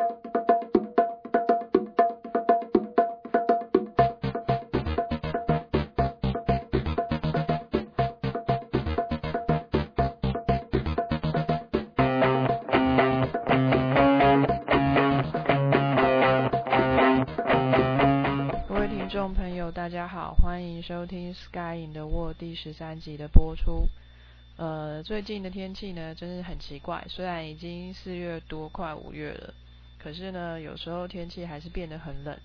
各位听众朋友大家好，欢迎收听《Sky in the World》第十三集的播出。呃，最近的天气呢，真是很奇怪。虽然已经四月多，快五月了，可是呢，有时候天气还是变得很冷，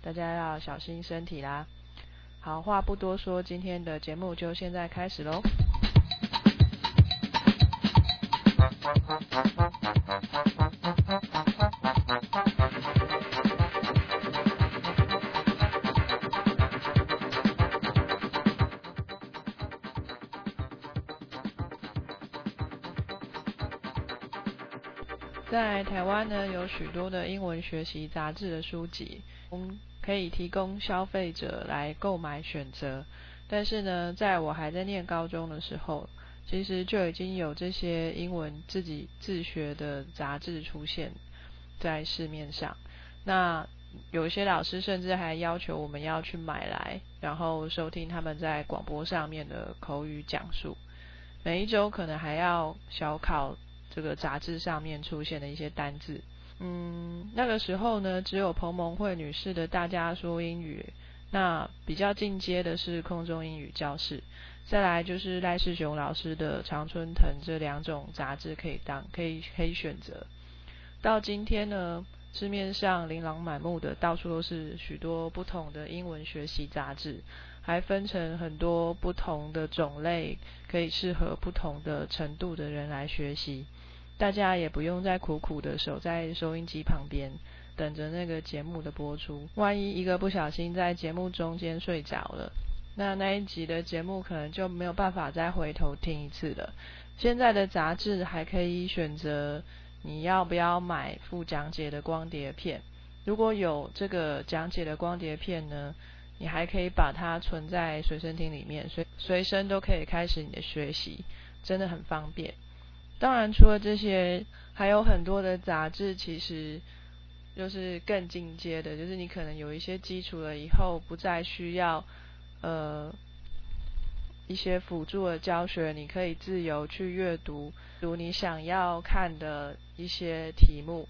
大家要小心身体啦。好话不多说，今天的节目就现在开始喽。台湾呢，有许多的英文学习杂志的书籍，嗯，可以提供消费者来购买选择。但是呢，在我还在念高中的时候，其实就已经有这些英文自己自学的杂志出现在市面上。那有些老师甚至还要求我们要去买来，然后收听他们在广播上面的口语讲述。每一周可能还要小考。这个杂志上面出现的一些单字，嗯，那个时候呢，只有彭蒙慧女士的《大家说英语》，那比较进阶的是空中英语教室，再来就是赖世雄老师的《常春藤》这两种杂志可以当可以可以选择。到今天呢，市面上琳琅满目的，到处都是许多不同的英文学习杂志，还分成很多不同的种类，可以适合不同的程度的人来学习。大家也不用再苦苦的守在收音机旁边，等着那个节目的播出。万一一个不小心在节目中间睡着了，那那一集的节目可能就没有办法再回头听一次了。现在的杂志还可以选择你要不要买附讲解的光碟片。如果有这个讲解的光碟片呢，你还可以把它存在随身听里面，随随身都可以开始你的学习，真的很方便。当然，除了这些，还有很多的杂志，其实就是更进阶的，就是你可能有一些基础了以后，不再需要呃一些辅助的教学，你可以自由去阅读读你想要看的一些题目，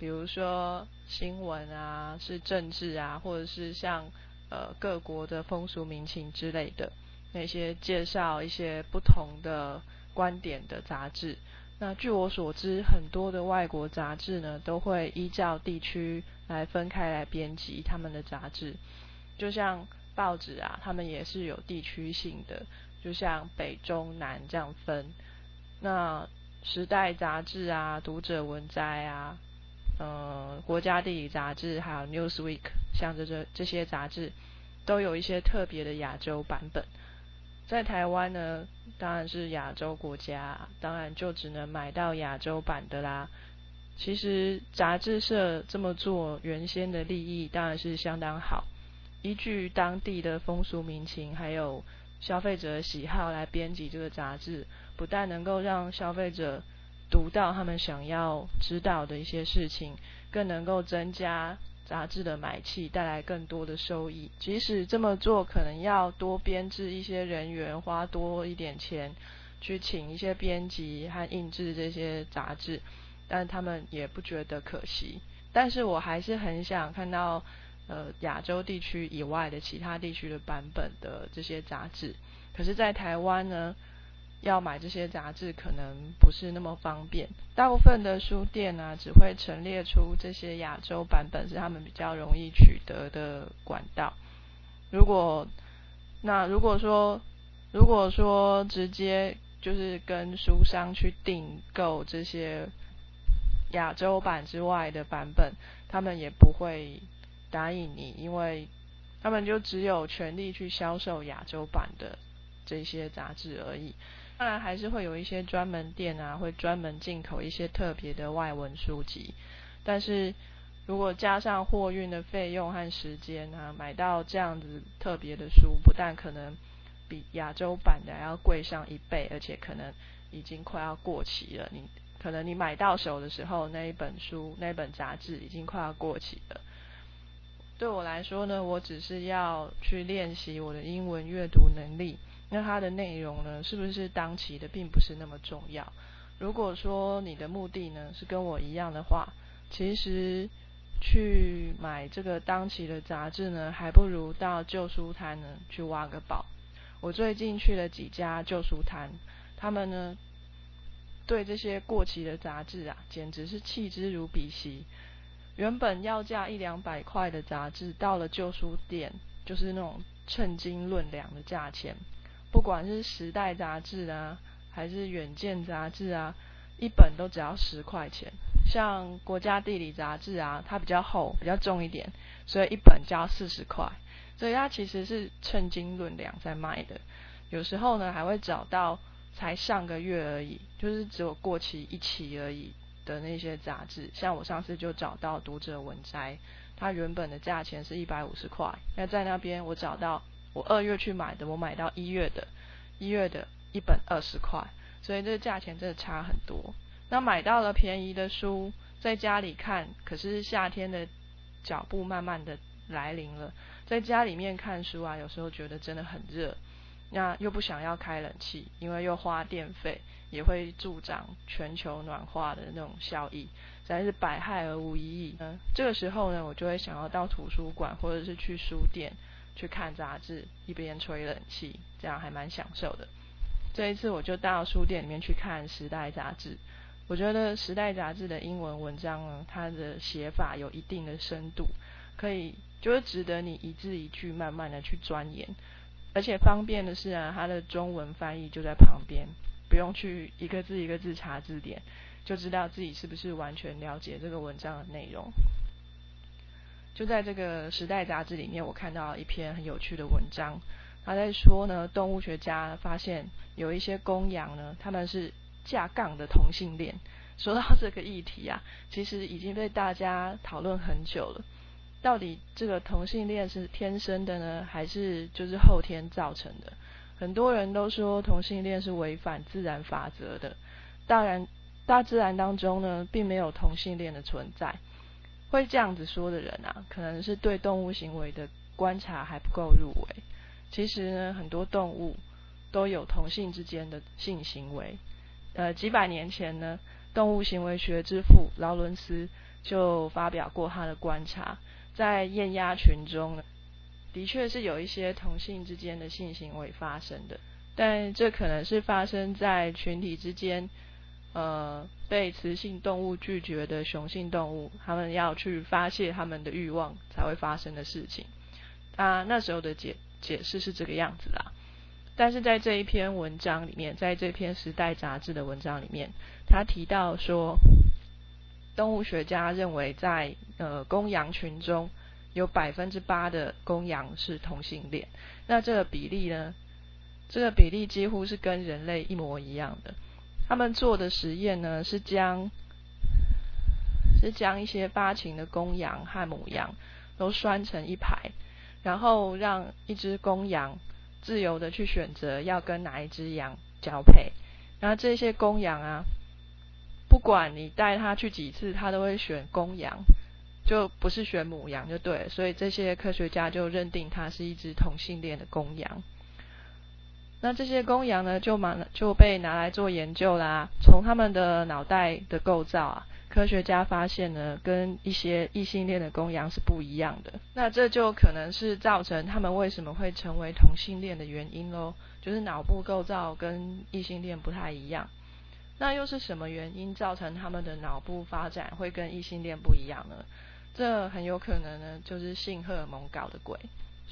比如说新闻啊，是政治啊，或者是像呃各国的风俗民情之类的那些介绍一些不同的观点的杂志。那据我所知，很多的外国杂志呢，都会依照地区来分开来编辑他们的杂志。就像报纸啊，他们也是有地区性的，就像北中南这样分。那时代杂志啊、读者文摘啊、呃国家地理杂志，还有 Newsweek，像这这这些杂志，都有一些特别的亚洲版本。在台湾呢，当然是亚洲国家，当然就只能买到亚洲版的啦。其实杂志社这么做，原先的利益当然是相当好，依据当地的风俗民情，还有消费者喜好来编辑这个杂志，不但能够让消费者读到他们想要知道的一些事情，更能够增加。杂志的买气带来更多的收益，即使这么做可能要多编制一些人员，花多一点钱去请一些编辑和印制这些杂志，但他们也不觉得可惜。但是我还是很想看到呃亚洲地区以外的其他地区的版本的这些杂志。可是，在台湾呢？要买这些杂志可能不是那么方便，大部分的书店呢只会陈列出这些亚洲版本是他们比较容易取得的管道。如果那如果说如果说直接就是跟书商去订购这些亚洲版之外的版本，他们也不会答应你，因为他们就只有权利去销售亚洲版的这些杂志而已。当然还是会有一些专门店啊，会专门进口一些特别的外文书籍。但是如果加上货运的费用和时间啊，买到这样子特别的书，不但可能比亚洲版的还要贵上一倍，而且可能已经快要过期了。你可能你买到手的时候，那一本书、那本杂志已经快要过期了。对我来说呢，我只是要去练习我的英文阅读能力。那它的内容呢，是不是当期的，并不是那么重要。如果说你的目的呢是跟我一样的话，其实去买这个当期的杂志呢，还不如到旧书摊呢去挖个宝。我最近去了几家旧书摊，他们呢对这些过期的杂志啊，简直是弃之如敝屣。原本要价一两百块的杂志，到了旧书店，就是那种称斤论两的价钱。不管是时代杂志啊，还是远见杂志啊，一本都只要十块钱。像国家地理杂志啊，它比较厚，比较重一点，所以一本就要四十块。所以它其实是称斤论两在卖的。有时候呢，还会找到才上个月而已，就是只有过期一期而已的那些杂志。像我上次就找到《读者文摘》，它原本的价钱是一百五十块，那在那边我找到。我二月去买的，我买到一月的，一月的一本二十块，所以这个价钱真的差很多。那买到了便宜的书，在家里看，可是夏天的脚步慢慢的来临了，在家里面看书啊，有时候觉得真的很热，那又不想要开冷气，因为又花电费，也会助长全球暖化的那种效益，实在是百害而无一益。嗯，这个时候呢，我就会想要到图书馆或者是去书店。去看杂志，一边吹冷气，这样还蛮享受的。这一次我就到书店里面去看《时代》杂志，我觉得《时代》杂志的英文文章呢，它的写法有一定的深度，可以就是值得你一字一句慢慢的去钻研。而且方便的是啊，它的中文翻译就在旁边，不用去一个字一个字查字典，就知道自己是不是完全了解这个文章的内容。就在这个时代杂志里面，我看到一篇很有趣的文章。他在说呢，动物学家发现有一些公羊呢，他们是架杠的同性恋。说到这个议题啊，其实已经被大家讨论很久了。到底这个同性恋是天生的呢，还是就是后天造成的？很多人都说同性恋是违反自然法则的。当然，大自然当中呢，并没有同性恋的存在。会这样子说的人啊，可能是对动物行为的观察还不够入围。其实呢，很多动物都有同性之间的性行为。呃，几百年前呢，动物行为学之父劳伦斯就发表过他的观察，在雁鸭群中呢，的确是有一些同性之间的性行为发生的，但这可能是发生在群体之间。呃，被雌性动物拒绝的雄性动物，他们要去发泄他们的欲望才会发生的事情。啊，那时候的解解释是这个样子啦。但是在这一篇文章里面，在这篇《时代》杂志的文章里面，他提到说，动物学家认为在呃公羊群中有百分之八的公羊是同性恋。那这个比例呢？这个比例几乎是跟人类一模一样的。他们做的实验呢，是将是将一些发情的公羊和母羊都拴成一排，然后让一只公羊自由的去选择要跟哪一只羊交配。然后这些公羊啊，不管你带它去几次，它都会选公羊，就不是选母羊就对。所以这些科学家就认定它是一只同性恋的公羊。那这些公羊呢，就拿就被拿来做研究啦。从他们的脑袋的构造啊，科学家发现呢，跟一些异性恋的公羊是不一样的。那这就可能是造成他们为什么会成为同性恋的原因喽，就是脑部构造跟异性恋不太一样。那又是什么原因造成他们的脑部发展会跟异性恋不一样呢？这很有可能呢，就是性荷尔蒙搞的鬼。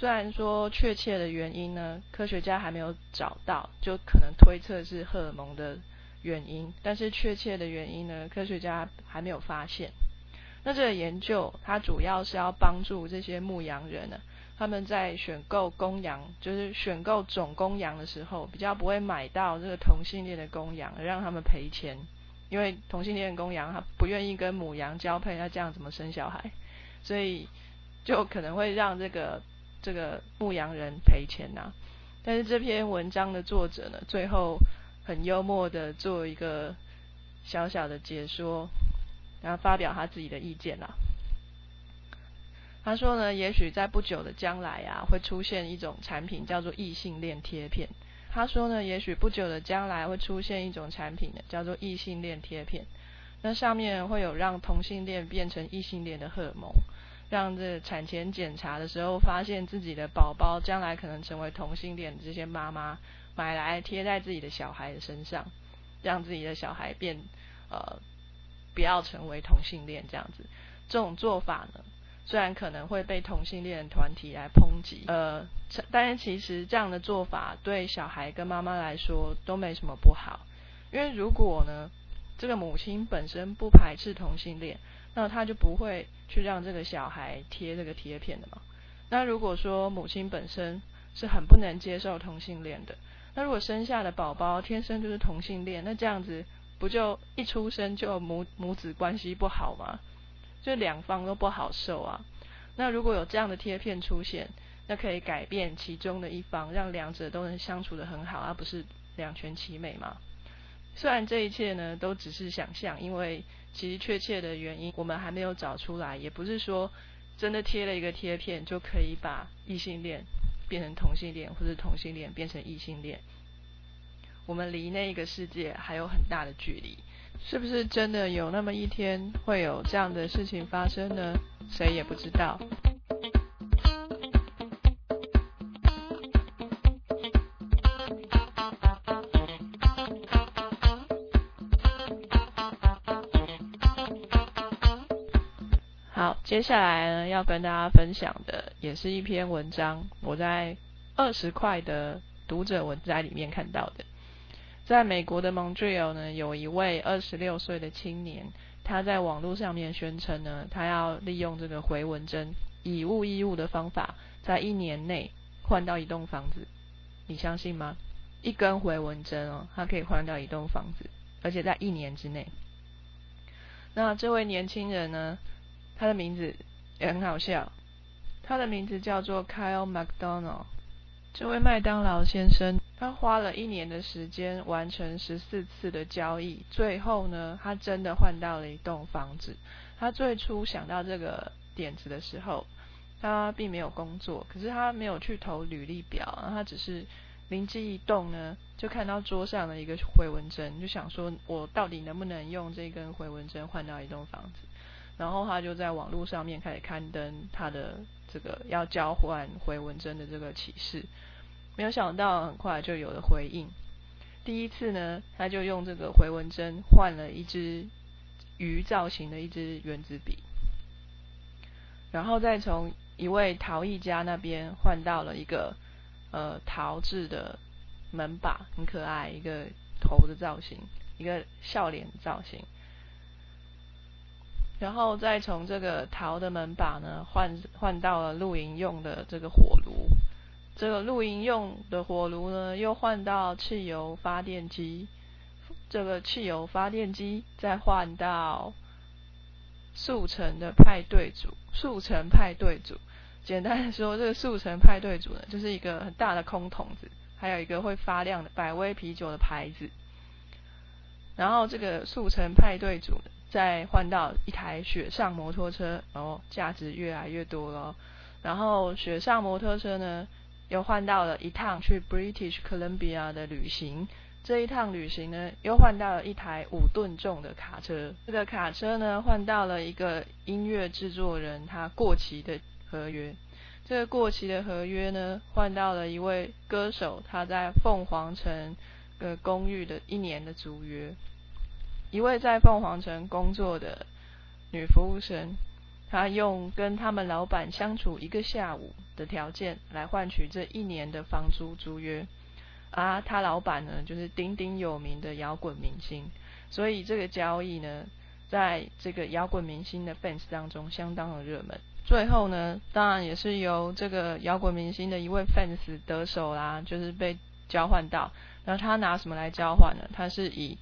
虽然说确切的原因呢，科学家还没有找到，就可能推测是荷尔蒙的原因，但是确切的原因呢，科学家还没有发现。那这个研究它主要是要帮助这些牧羊人呢，他们在选购公羊，就是选购种公羊的时候，比较不会买到这个同性恋的公羊，而让他们赔钱，因为同性恋公羊他不愿意跟母羊交配，那这样怎么生小孩？所以就可能会让这个。这个牧羊人赔钱呐，但是这篇文章的作者呢，最后很幽默的做一个小小的解说，然后发表他自己的意见啦。他说呢，也许在不久的将来啊，会出现一种产品叫做异性恋贴片。他说呢，也许不久的将来会出现一种产品呢，叫做异性恋贴片。那上面会有让同性恋变成异性恋的荷尔蒙，让这产前检查的时候发现自己的宝宝将来可能成为同性恋，这些妈妈买来贴在自己的小孩的身上，让自己的小孩变呃不要成为同性恋这样子。这种做法呢，虽然可能会被同性恋团体来抨击，呃，但是其实这样的做法对小孩跟妈妈来说都没什么不好，因为如果呢。这个母亲本身不排斥同性恋，那他就不会去让这个小孩贴这个贴片的嘛。那如果说母亲本身是很不能接受同性恋的，那如果生下的宝宝天生就是同性恋，那这样子不就一出生就母母子关系不好吗？就两方都不好受啊。那如果有这样的贴片出现，那可以改变其中的一方，让两者都能相处的很好，而不是两全其美嘛。虽然这一切呢都只是想象，因为其实确切的原因我们还没有找出来，也不是说真的贴了一个贴片就可以把异性恋变成同性恋，或者同性恋变成异性恋。我们离那个世界还有很大的距离，是不是真的有那么一天会有这样的事情发生呢？谁也不知道。接下来呢，要跟大家分享的也是一篇文章，我在二十块的读者文摘里面看到的。在美国的 Montreal 呢，有一位二十六岁的青年，他在网络上面宣称呢，他要利用这个回纹针以物易物的方法，在一年内换到一栋房子。你相信吗？一根回纹针哦，它可以换到一栋房子，而且在一年之内。那这位年轻人呢？他的名字也很好笑，他的名字叫做 Kyle McDonald。这位麦当劳先生，他花了一年的时间完成十四次的交易，最后呢，他真的换到了一栋房子。他最初想到这个点子的时候，他并没有工作，可是他没有去投履历表，他只是灵机一动呢，就看到桌上的一个回纹针，就想说，我到底能不能用这根回纹针换到一栋房子？然后他就在网络上面开始刊登他的这个要交换回文针的这个启示，没有想到很快就有了回应。第一次呢，他就用这个回文针换了一支鱼造型的一支原子笔，然后再从一位陶艺家那边换到了一个呃陶制的门把，很可爱，一个头的造型，一个笑脸造型。然后再从这个陶的门把呢换换到了露营用的这个火炉，这个露营用的火炉呢又换到汽油发电机，这个汽油发电机再换到速成的派对组，速成派对组，简单的说，这个速成派对组呢就是一个很大的空桶子，还有一个会发亮的百威啤酒的牌子，然后这个速成派对组呢。再换到一台雪上摩托车，然后价值越来越多了。然后雪上摩托车呢，又换到了一趟去 British Columbia 的旅行。这一趟旅行呢，又换到了一台五吨重的卡车。这个卡车呢，换到了一个音乐制作人他过期的合约。这个过期的合约呢，换到了一位歌手他在凤凰城的公寓的一年的租约。一位在凤凰城工作的女服务生，她用跟他们老板相处一个下午的条件来换取这一年的房租租约。啊，他老板呢就是鼎鼎有名的摇滚明星，所以这个交易呢，在这个摇滚明星的 fans 当中相当的热门。最后呢，当然也是由这个摇滚明星的一位 fans 得手啦，就是被交换到。那他拿什么来交换呢？他是以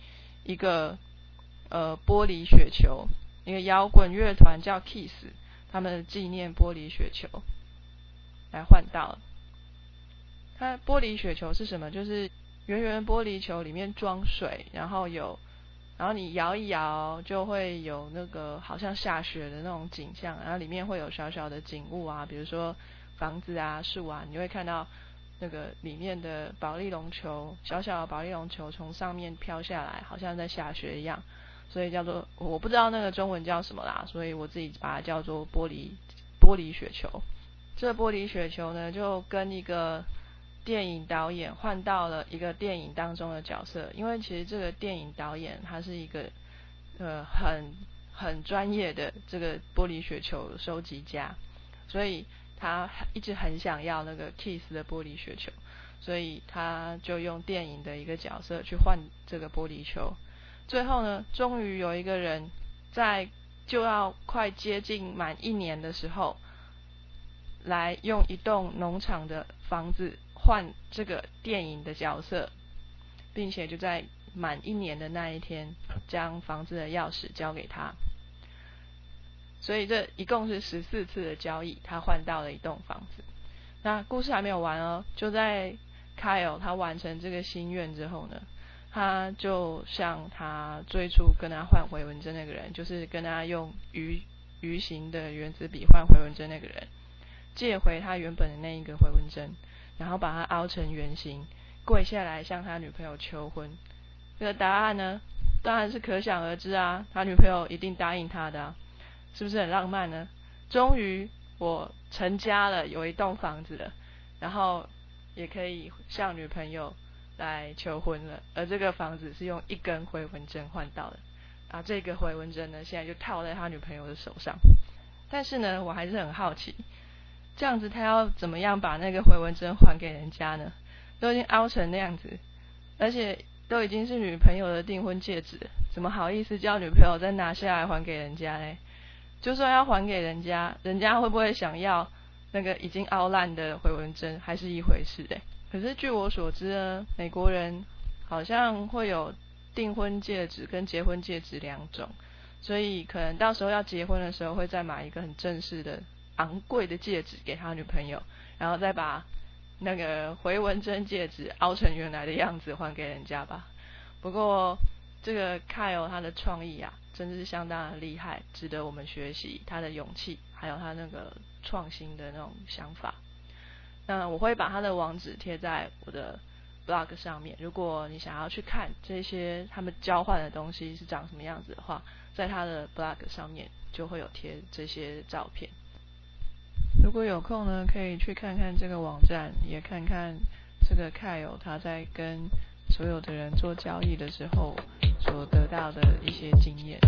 一个呃，玻璃雪球，一个摇滚乐团叫 Kiss，他们纪念玻璃雪球来换到。它玻璃雪球是什么？就是圆圆玻璃球里面装水，然后有然后你摇一摇，就会有那个好像下雪的那种景象，然后里面会有小小的景物啊，比如说房子啊、树啊，你会看到那个里面的保利龙球，小小的保利龙球从上面飘下来，好像在下雪一样，所以叫做我不知道那个中文叫什么啦，所以我自己把它叫做玻璃玻璃雪球。这玻璃雪球呢，就跟一个。电影导演换到了一个电影当中的角色，因为其实这个电影导演他是一个呃很很专业的这个玻璃雪球收集家，所以他一直很想要那个 Kiss 的玻璃雪球，所以他就用电影的一个角色去换这个玻璃球。最后呢，终于有一个人在就要快接近满一年的时候，来用一栋农场的房子。换这个电影的角色，并且就在满一年的那一天，将房子的钥匙交给他。所以这一共是十四次的交易，他换到了一栋房子。那故事还没有完哦，就在 Kyle 他完成这个心愿之后呢，他就向他最初跟他换回文针那个人，就是跟他用鱼鱼形的原子笔换回文针那个人，借回他原本的那一个回文针。然后把它凹成圆形，跪下来向他女朋友求婚。这个答案呢，当然是可想而知啊，他女朋友一定答应他的，是不是很浪漫呢？终于我成家了，有一栋房子了，然后也可以向女朋友来求婚了。而这个房子是用一根回纹针换到的，啊，这个回纹针呢，现在就套在他女朋友的手上。但是呢，我还是很好奇。这样子，他要怎么样把那个回纹针还给人家呢？都已经凹成那样子，而且都已经是女朋友的订婚戒指，怎么好意思叫女朋友再拿下来还给人家嘞？就算要还给人家，人家会不会想要那个已经凹烂的回纹针，还是一回事嘞？可是据我所知呢，美国人好像会有订婚戒指跟结婚戒指两种，所以可能到时候要结婚的时候，会再买一个很正式的。昂贵的戒指给他女朋友，然后再把那个回纹针戒指凹成原来的样子还给人家吧。不过这个 Kyle 他的创意啊，真的是相当的厉害，值得我们学习他的勇气，还有他那个创新的那种想法。那我会把他的网址贴在我的 blog 上面，如果你想要去看这些他们交换的东西是长什么样子的话，在他的 blog 上面就会有贴这些照片。如果有空呢，可以去看看这个网站，也看看这个 Kyle 他在跟所有的人做交易的时候所得到的一些经验。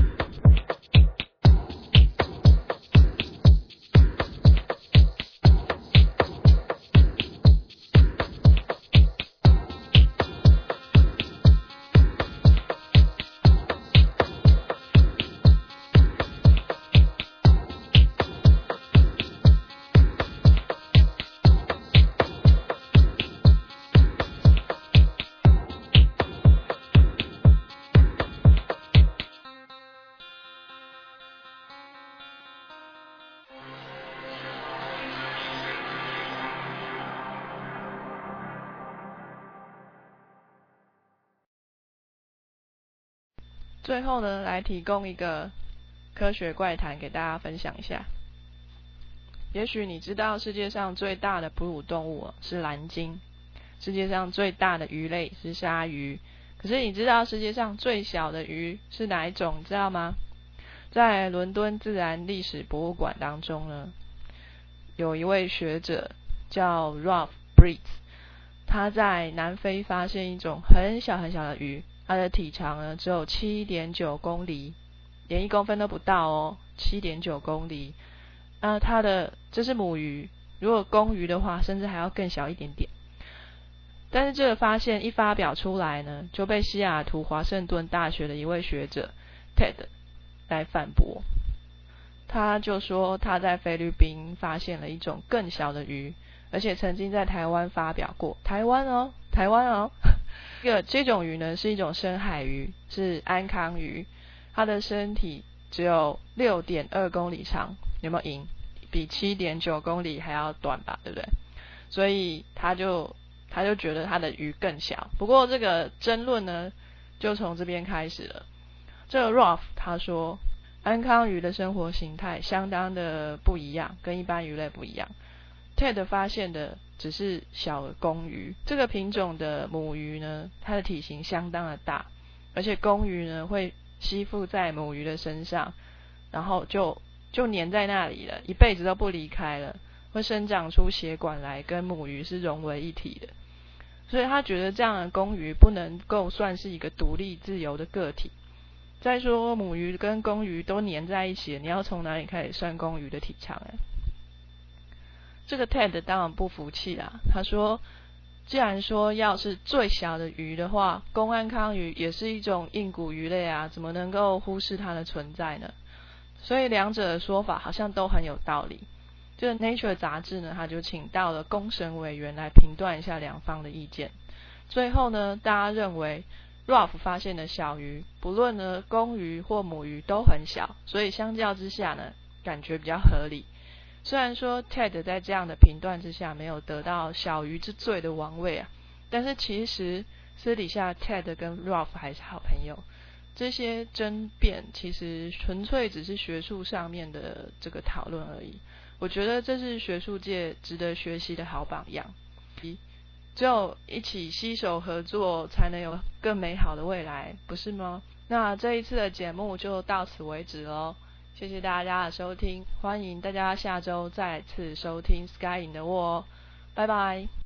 最后呢，来提供一个科学怪谈给大家分享一下。也许你知道世界上最大的哺乳动物是蓝鲸，世界上最大的鱼类是鲨鱼。可是你知道世界上最小的鱼是哪一种？知道吗？在伦敦自然历史博物馆当中呢，有一位学者叫 Ralph Breeds，他在南非发现一种很小很小的鱼。它的体长呢只有七点九公里，连一公分都不到哦，七点九公里。那它的这是母鱼，如果公鱼的话，甚至还要更小一点点。但是这个发现一发表出来呢，就被西雅图华盛顿大学的一位学者 Ted 来反驳。他就说他在菲律宾发现了一种更小的鱼，而且曾经在台湾发表过。台湾哦，台湾哦。这个这种鱼呢是一种深海鱼，是安康鱼，它的身体只有六点二公里长，有没有赢？比七点九公里还要短吧，对不对？所以他就他就觉得他的鱼更小。不过这个争论呢就从这边开始了。这个 Ralph 他说，安康鱼的生活形态相当的不一样，跟一般鱼类不一样。Ted 发现的只是小公鱼，这个品种的母鱼呢，它的体型相当的大，而且公鱼呢会吸附在母鱼的身上，然后就就黏在那里了，一辈子都不离开了，会生长出血管来，跟母鱼是融为一体的。所以他觉得这样的公鱼不能够算是一个独立自由的个体。再说母鱼跟公鱼都粘在一起，你要从哪里开始算公鱼的体长？哎，这个 Ted 当然不服气啦。他说，既然说要是最小的鱼的话，公安康鱼也是一种硬骨鱼类啊，怎么能够忽视它的存在呢？所以两者的说法好像都很有道理。这个 Nature 杂志呢，他就请到了公审委员来评断一下两方的意见。最后呢，大家认为。Ralph 发现的小鱼，不论呢公鱼或母鱼都很小，所以相较之下呢，感觉比较合理。虽然说 Ted 在这样的评断之下没有得到小鱼之最的王位啊，但是其实私底下 Ted 跟 Ralph 还是好朋友。这些争辩其实纯粹只是学术上面的这个讨论而已。我觉得这是学术界值得学习的好榜样。一只有一起携手合作，才能有更美好的未来，不是吗？那这一次的节目就到此为止喽，谢谢大家的收听，欢迎大家下周再次收听 Sky in the World，拜拜。